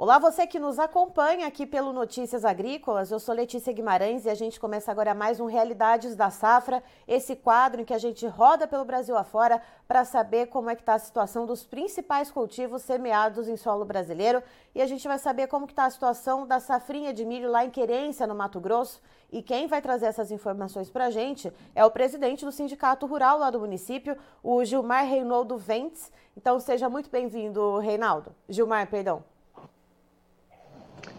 Olá, você que nos acompanha aqui pelo Notícias Agrícolas. Eu sou Letícia Guimarães e a gente começa agora mais um Realidades da Safra, esse quadro em que a gente roda pelo Brasil afora para saber como é que está a situação dos principais cultivos semeados em solo brasileiro. E a gente vai saber como está a situação da safrinha de milho lá em Querência, no Mato Grosso. E quem vai trazer essas informações para a gente é o presidente do Sindicato Rural lá do município, o Gilmar Reinaldo Ventes. Então seja muito bem-vindo, Reinaldo. Gilmar, perdão.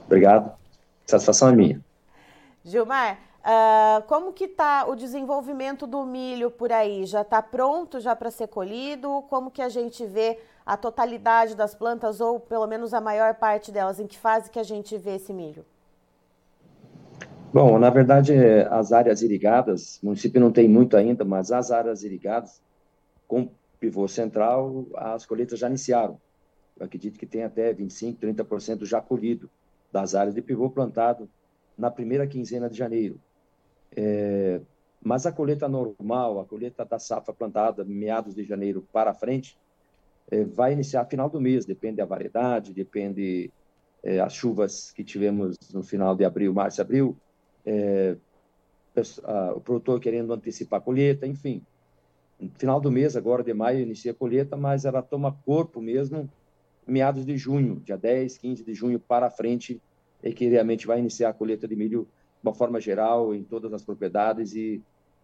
Obrigado. Satisfação é minha. Gilmar, uh, como que está o desenvolvimento do milho por aí? Já está pronto já para ser colhido? Como que a gente vê a totalidade das plantas ou pelo menos a maior parte delas? Em que fase que a gente vê esse milho? Bom, na verdade, as áreas irrigadas, o município não tem muito ainda, mas as áreas irrigadas, com pivô central, as colheitas já iniciaram. Eu acredito que tem até 25%, 30% já colhido das áreas de pivô plantado na primeira quinzena de janeiro. É, mas a colheita normal, a colheita da safra plantada meados de janeiro para frente, é, vai iniciar final do mês, depende da variedade, depende é, as chuvas que tivemos no final de abril, março, abril, é, a, o produtor querendo antecipar a colheita, enfim. No final do mês, agora de maio, inicia a colheita, mas ela toma corpo mesmo meados de junho, dia 10, 15 de junho para frente, é que realmente vai iniciar a colheita de milho de uma forma geral em todas as propriedades e,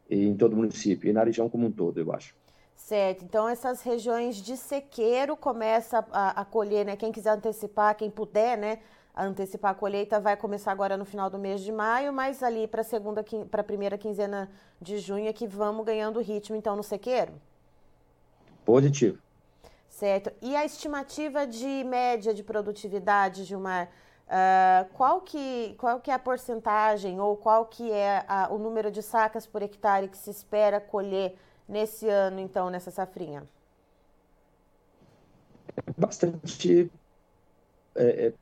e em todo o município, e na região como um todo, eu acho. Certo, então essas regiões de sequeiro começa a, a colher, né? Quem quiser antecipar, quem puder, né? antecipar a colheita vai começar agora no final do mês de maio, mas ali para a segunda, para a primeira quinzena de junho é que vamos ganhando ritmo então no sequeiro? Positivo. Certo. E a estimativa de média de produtividade, Gilmar, uh, qual, que, qual que é a porcentagem ou qual que é a, o número de sacas por hectare que se espera colher nesse ano, então, nessa safrinha? Bastante é, é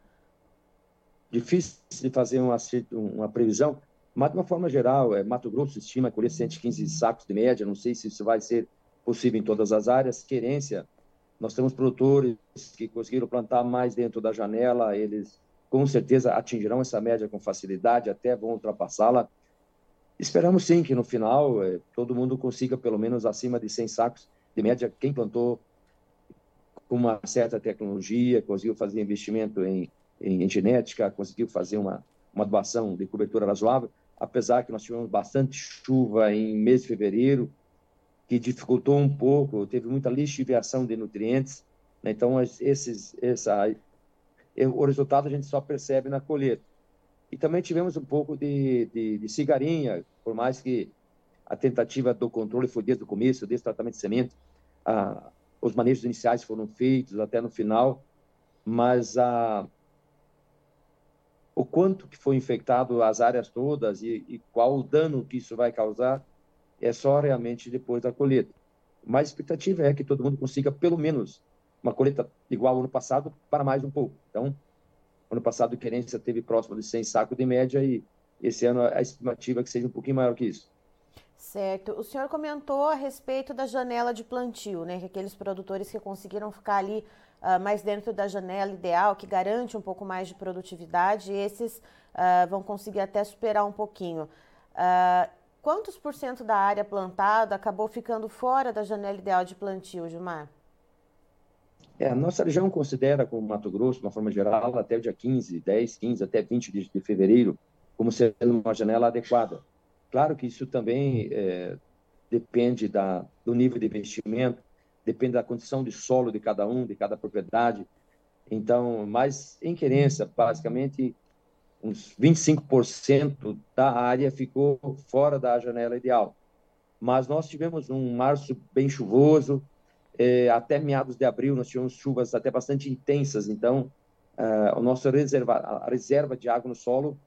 difícil de fazer uma, uma previsão, mas de uma forma geral, é, Mato Grosso estima colher 115 sacos de média, não sei se isso vai ser possível em todas as áreas. Querência nós temos produtores que conseguiram plantar mais dentro da janela, eles com certeza atingirão essa média com facilidade, até vão ultrapassá-la. Esperamos sim que no final eh, todo mundo consiga pelo menos acima de 100 sacos de média. Quem plantou com uma certa tecnologia, conseguiu fazer investimento em, em, em genética, conseguiu fazer uma, uma doação de cobertura razoável, apesar que nós tivemos bastante chuva em mês de fevereiro, que dificultou um pouco, teve muita lixiviação de nutrientes, né? então esses, essa, o resultado a gente só percebe na colheita. E também tivemos um pouco de, de, de cigarinha, por mais que a tentativa do controle foi desde o começo, desde o tratamento de semente, ah, os manejos iniciais foram feitos até no final, mas a, o quanto que foi infectado as áreas todas e, e qual o dano que isso vai causar, é só realmente depois da colheita. Mas a expectativa é que todo mundo consiga pelo menos uma colheita igual ao ano passado para mais um pouco. Então, ano passado a querência teve próximo de 100 sacos de média e esse ano a estimativa é que seja um pouquinho maior que isso. Certo. O senhor comentou a respeito da janela de plantio, né? Que aqueles produtores que conseguiram ficar ali uh, mais dentro da janela ideal, que garante um pouco mais de produtividade, esses uh, vão conseguir até superar um pouquinho. Uh, Quantos por cento da área plantada acabou ficando fora da janela ideal de plantio, Gilmar? É, a nossa região considera, como Mato Grosso, de uma forma geral, até o dia 15, 10, 15, até 20 de, de fevereiro, como sendo uma janela adequada. Claro que isso também é, depende da, do nível de investimento, depende da condição de solo de cada um, de cada propriedade. Então, mas em querência, basicamente, uns 25% da área ficou fora da janela ideal. Mas nós tivemos um março bem chuvoso, é, até meados de abril nós tivemos chuvas até bastante intensas, então uh, o nosso reserva, a reserva de água no solo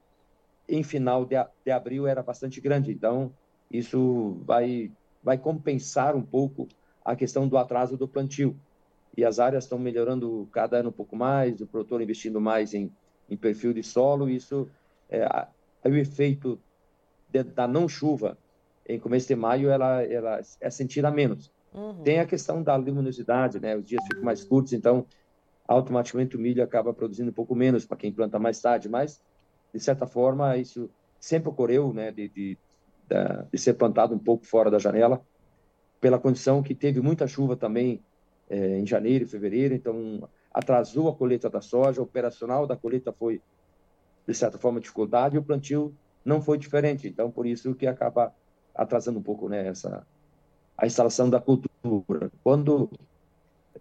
em final de, de abril era bastante grande, então isso vai, vai compensar um pouco a questão do atraso do plantio. E as áreas estão melhorando cada ano um pouco mais, o produtor investindo mais em em perfil de solo, isso é, é o efeito de, da não chuva em começo de maio, ela, ela é sentida menos. Uhum. Tem a questão da luminosidade, né? Os dias ficam mais curtos, então automaticamente o milho acaba produzindo um pouco menos para quem planta mais tarde, mas, de certa forma, isso sempre ocorreu, né, de, de, de ser plantado um pouco fora da janela, pela condição que teve muita chuva também é, em janeiro e fevereiro, então atrasou a colheita da soja, o operacional da colheita foi, de certa forma, dificuldade, e o plantio não foi diferente, então por isso que acaba atrasando um pouco né, essa, a instalação da cultura. Quando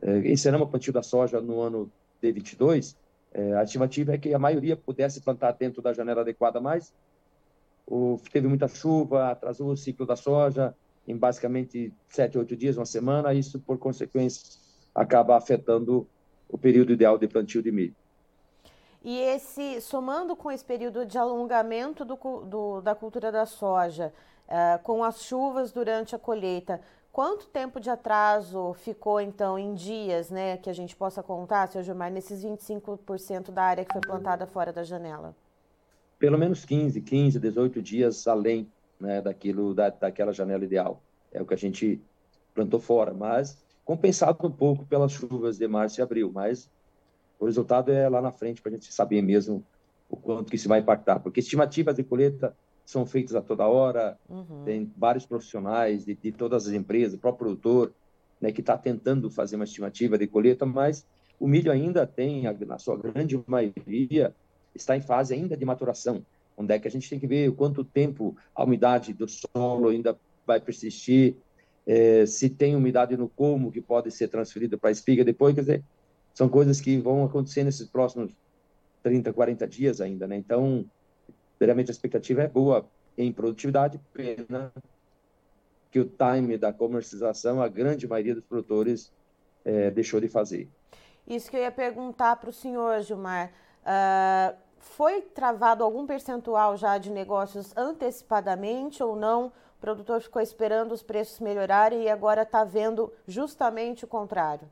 é, encerramos o plantio da soja no ano de 22, é, a estimativa é que a maioria pudesse plantar dentro da janela adequada, mas o, teve muita chuva, atrasou o ciclo da soja em basicamente sete, oito dias, uma semana, isso, por consequência, acaba afetando o período ideal de plantio de milho. E esse, somando com esse período de alongamento do, do, da cultura da soja, uh, com as chuvas durante a colheita, quanto tempo de atraso ficou, então, em dias, né, que a gente possa contar, seu Gilmar, nesses 25% da área que foi plantada fora da janela? Pelo menos 15, 15, 18 dias além né, daquilo, da, daquela janela ideal. É o que a gente plantou fora, mas compensado um pouco pelas chuvas de março e abril, mas o resultado é lá na frente para a gente saber mesmo o quanto que isso vai impactar, porque estimativas de colheita são feitas a toda hora, uhum. tem vários profissionais de, de, todas as empresas, o próprio produtor, né, que está tentando fazer uma estimativa de colheita, mas o milho ainda tem, na sua grande maioria, está em fase ainda de maturação, onde é que a gente tem que ver quanto tempo a umidade do solo ainda vai persistir, é, se tem umidade no colmo que pode ser transferida para a espiga depois, quer dizer, são coisas que vão acontecer nesses próximos 30, 40 dias ainda, né? Então, realmente a expectativa é boa em produtividade, pena que o time da comercialização, a grande maioria dos produtores é, deixou de fazer. Isso que eu ia perguntar para o senhor, Gilmar. Uh, foi travado algum percentual já de negócios antecipadamente ou não? O produtor ficou esperando os preços melhorarem e agora está vendo justamente o contrário?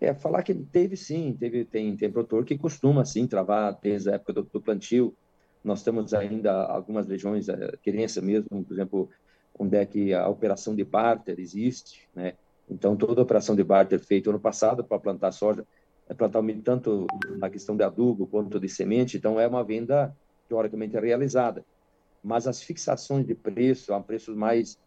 É, falar que teve sim, teve, tem, tem produtor que costuma sim travar desde a época do, do plantio. Nós temos ainda algumas regiões, a é, querência mesmo, por exemplo, onde é que a operação de barter existe, né? Então, toda a operação de barter feita ano passado para plantar soja, é plantar tanto na questão de adubo quanto de semente, então é uma venda teoricamente realizada. Mas as fixações de preço a preços mais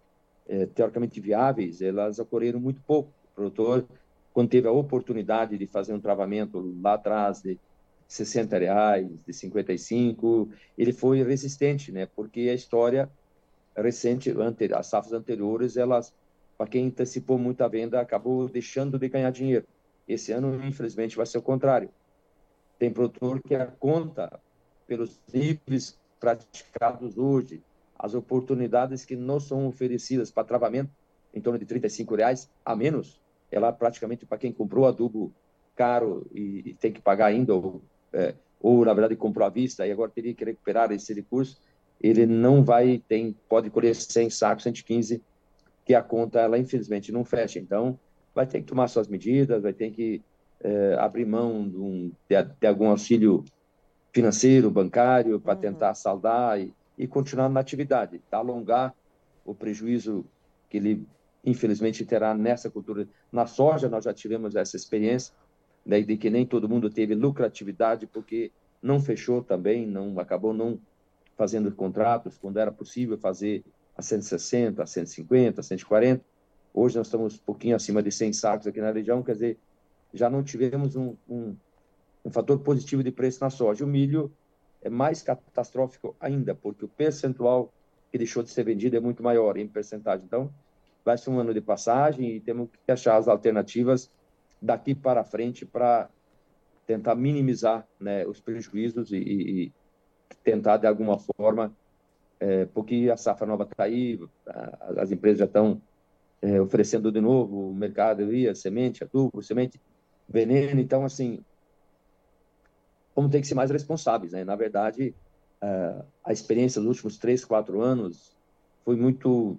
é, teoricamente viáveis, elas ocorreram muito pouco. O produtor, quando teve a oportunidade de fazer um travamento lá atrás de 60 reais, de 55, ele foi resistente, né? Porque a história recente, as safras anteriores, elas, para quem antecipou muita venda, acabou deixando de ganhar dinheiro. Esse ano, infelizmente, vai ser o contrário. Tem produtor que a conta pelos níveis praticados hoje, as oportunidades que não são oferecidas para travamento em torno de 35 reais a menos, ela praticamente para quem comprou adubo caro e, e tem que pagar ainda ou, é, ou na verdade comprou à vista e agora teria que recuperar esse recurso, ele não vai tem pode colher 100 sacos, 115 que a conta ela infelizmente não fecha. Então vai ter que tomar suas medidas, vai ter que é, abrir mão de, um, de, de, algum auxílio financeiro, bancário, para uhum. tentar saldar e, e, continuar na atividade, alongar o prejuízo que ele, infelizmente, terá nessa cultura. Na soja, nós já tivemos essa experiência, né, de que nem todo mundo teve lucratividade, porque não fechou também, não acabou não fazendo contratos, quando era possível fazer a 160, a 150, a 140, Hoje nós estamos um pouquinho acima de 100 sacos aqui na região, quer dizer, já não tivemos um, um, um fator positivo de preço na soja. O milho é mais catastrófico ainda, porque o percentual que deixou de ser vendido é muito maior em percentagem. Então, vai ser um ano de passagem e temos que achar as alternativas daqui para frente para tentar minimizar né, os prejuízos e, e, tentar, de alguma forma, é, porque a safra nova está aí, as empresas já estão é, oferecendo de novo o mercado ia semente, adubo, semente, veneno. Então, assim, como tem que ser mais responsáveis, né? Na verdade, uh, a experiência dos últimos três, quatro anos foi muito...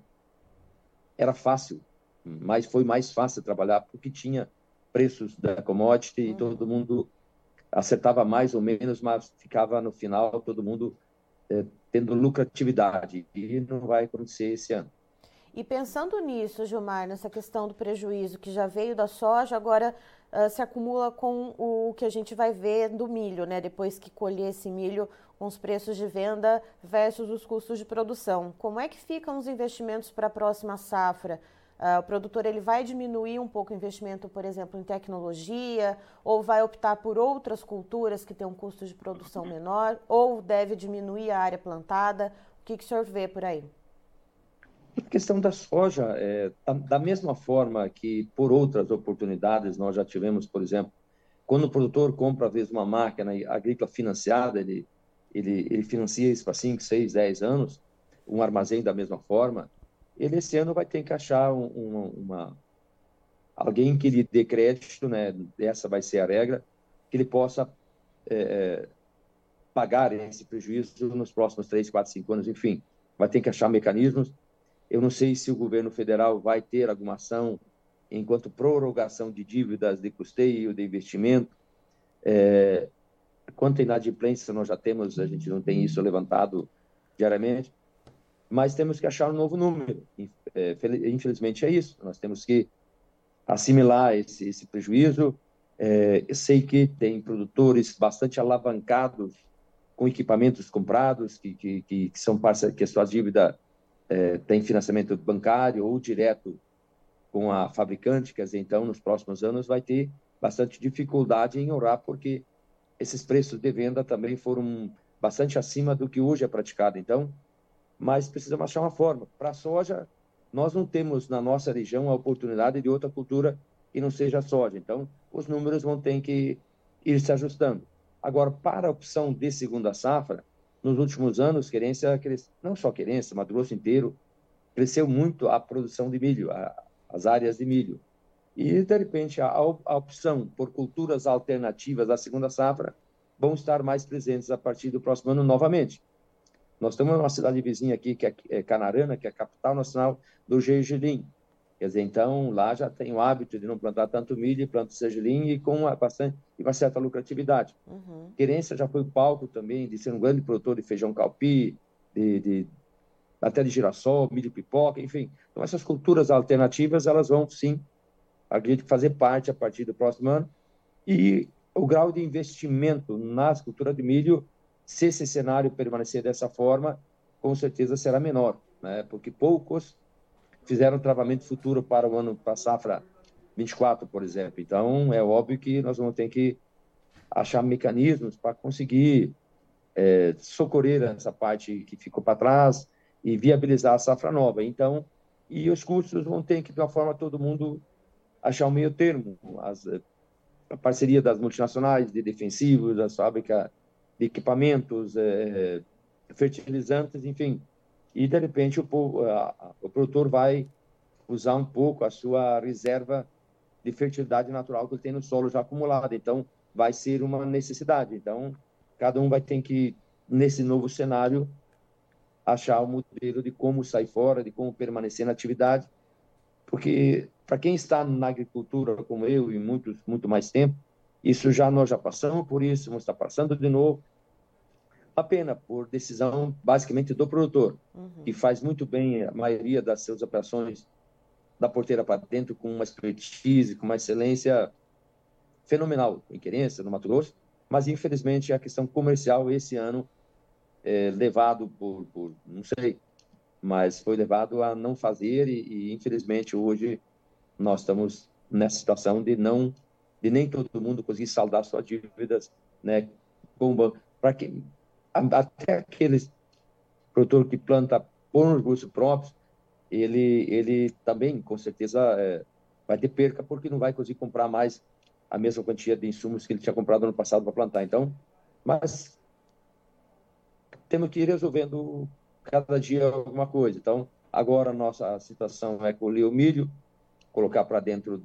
Era fácil, mas foi mais fácil trabalhar porque tinha preços da commodity e todo mundo acertava mais ou menos, mas ficava no final todo mundo é, tendo lucratividade. E não vai acontecer esse ano. E pensando nisso, Gilmar, nessa questão do prejuízo que já veio da soja, agora uh, se acumula com o que a gente vai ver do milho, né? Depois que colher esse milho com os preços de venda versus os custos de produção. Como é que ficam os investimentos para a próxima safra? Uh, o produtor ele vai diminuir um pouco o investimento, por exemplo, em tecnologia, ou vai optar por outras culturas que têm um custo de produção menor, ou deve diminuir a área plantada? O que, que o senhor vê por aí? A questão da soja, é, da, mesma forma que por outras oportunidades nós já tivemos, por exemplo, quando o produtor compra às vezes uma máquina agrícola financiada, ele, ele, ele financia isso para 5, 6, 10 anos, um armazém da mesma forma, ele esse ano vai ter que achar um, uma, uma, alguém que lhe dê crédito, né? Essa vai ser a regra, que ele possa é, é pagar esse prejuízo nos próximos 3, 4, 5 anos, enfim, vai ter que achar mecanismos. Eu não sei se o governo federal vai ter alguma ação enquanto prorrogação de dívidas de custeio, de investimento. É, quanto à inadimplência, nós já temos, a gente não tem isso levantado diariamente, mas temos que achar um novo número. É, infelizmente é isso, nós temos que assimilar esse, esse prejuízo. É, eu sei que tem produtores bastante alavancados com equipamentos comprados, que, que, que, são parceiros, que a sua dívida é, tem financiamento bancário ou direto com a fabricante, quer dizer, então, nos próximos anos vai ter bastante dificuldade em orar, porque esses preços de venda também foram bastante acima do que hoje é praticado. Então, mas precisamos achar uma forma. Para a soja, nós não temos na nossa região a oportunidade de outra cultura que não seja soja. Então, os números vão ter que ir se ajustando. Agora, para a opção de segunda safra, nos últimos anos, querência, não só querência, Mato Grosso inteiro, cresceu muito a produção de milho, a, as áreas de milho. E, de repente, a, a opção por culturas alternativas à segunda safra vão estar mais presentes a partir do próximo ano novamente. Nós temos uma cidade vizinha aqui, que é Canarana, que é a capital nacional do gergelim. Quer dizer, então, lá já tem o hábito de não plantar tanto milho planta gergelim e com uma, bastante, e uma certa lucratividade. Uhum. Querência já foi palco também de ser um grande produtor de feijão calpi, de, de até de girassol, milho pipoca, enfim. Então, essas culturas alternativas, elas vão, sim, acredito, fazer parte a partir do próximo ano. E o grau de investimento nas culturas de milho, se esse cenário permanecer dessa forma, com certeza será menor, né? porque poucos fizeram travamento futuro para o ano, para a safra 24, por exemplo. Então, é óbvio que nós vamos ter que achar mecanismos para conseguir é, socorrer essa parte que ficou para trás e viabilizar a safra nova. Então, e os custos vão ter que, de uma forma, todo mundo achar um meio termo. As, a parceria das multinacionais de defensivos, da fábrica de equipamentos, é, fertilizantes, enfim, e de repente o, o produtor vai usar um pouco a sua reserva de fertilidade natural que ele tem no solo já acumulado. Então, vai ser uma necessidade. Então, cada um vai ter que, nesse novo cenário, achar o um modelo de como sair fora, de como permanecer na atividade. Porque, para quem está na agricultura, como eu, e muitos, muito mais tempo, isso já nós já passamos por isso, vamos estar passando de novo a pena por decisão basicamente do produtor, uhum. que faz muito bem a maioria das suas operações da porteira para dentro com uma expertise, com uma excelência fenomenal em querência no Mato Grosso, mas infelizmente a questão comercial esse ano é levado por, por, não sei, mas foi levado a não fazer e, e infelizmente hoje nós estamos nessa situação de não de nem todo mundo conseguir saldar suas dívidas, né, com para que até aqueles produtor que planta por recursos próprios, ele, ele também, com certeza, é, vai ter perca porque não vai conseguir comprar mais a mesma quantia de insumos que ele tinha comprado ano passado para plantar. Então, mas temos que ir resolvendo cada dia alguma coisa. Então, agora a nossa situação é colher o milho, colocar para dentro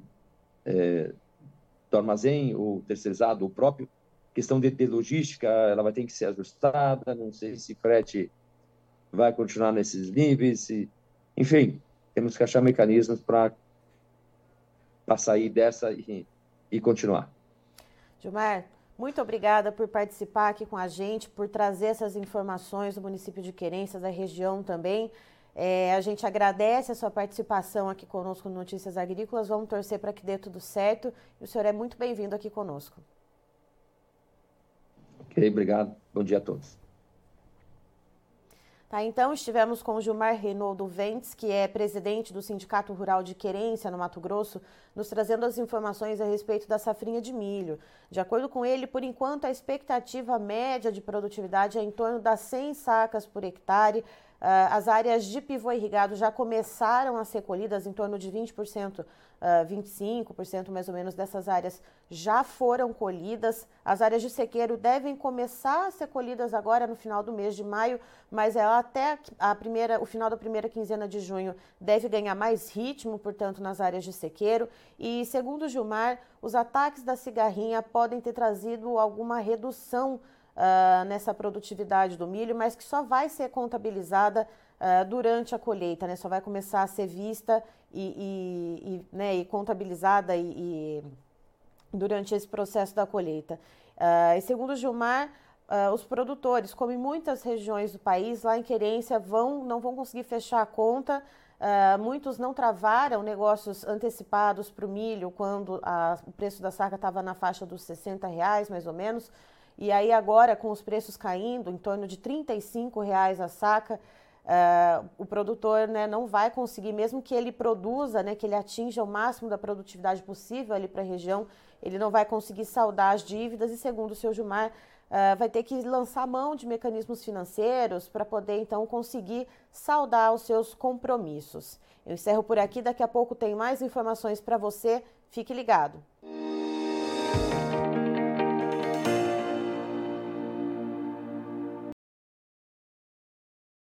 é, do armazém, ou terceirizado, ou próprio, questão de, de, logística, ela vai ter que ser ajustada, não sei se frete vai continuar nesses níveis, se, enfim, temos que achar mecanismos para sair dessa e, e continuar. Gilmar, muito obrigada por participar aqui com a gente, por trazer essas informações do município de Querência, da região também. É, a gente agradece a sua participação aqui conosco no Notícias Agrícolas. Vamos torcer para que dê tudo certo. E o senhor é muito bem-vindo aqui conosco. Ok, obrigado. Bom dia a todos. Tá, então, estivemos com Gilmar Reinaldo Ventes, que é presidente do Sindicato Rural de Querência, no Mato Grosso, nos trazendo as informações a respeito da safrinha de milho. De acordo com ele, por enquanto, a expectativa média de produtividade é em torno das 100 sacas por hectare, as áreas de pivô irrigado já começaram a ser colhidas, em torno de 20%, uh, 25% mais ou menos dessas áreas já foram colhidas. As áreas de sequeiro devem começar a ser colhidas agora no final do mês de maio, mas ela até a primeira, o final da primeira quinzena de junho deve ganhar mais ritmo, portanto, nas áreas de sequeiro. E segundo Gilmar, os ataques da cigarrinha podem ter trazido alguma redução uh, nessa produtividade do milho, mas que só vai ser contabilizada uh, durante a colheita, né? Só vai começar a ser vista e, e, e, né, e contabilizada e, durante esse processo da colheita. Uh, e segundo Gilmar, Uh, os produtores, como em muitas regiões do país, lá em Querência, vão, não vão conseguir fechar a conta. Uh, muitos não travaram negócios antecipados para o milho quando a, o preço da saca estava na faixa dos 60 reais, mais ou menos. E aí agora, com os preços caindo, em torno de R$ reais a saca, uh, o produtor né, não vai conseguir, mesmo que ele produza, né, que ele atinja o máximo da produtividade possível ali para a região, ele não vai conseguir saldar as dívidas e, segundo o seu Gilmar, uh, vai ter que lançar mão de mecanismos financeiros para poder, então, conseguir saldar os seus compromissos. Eu encerro por aqui, daqui a pouco tem mais informações para você. Fique ligado.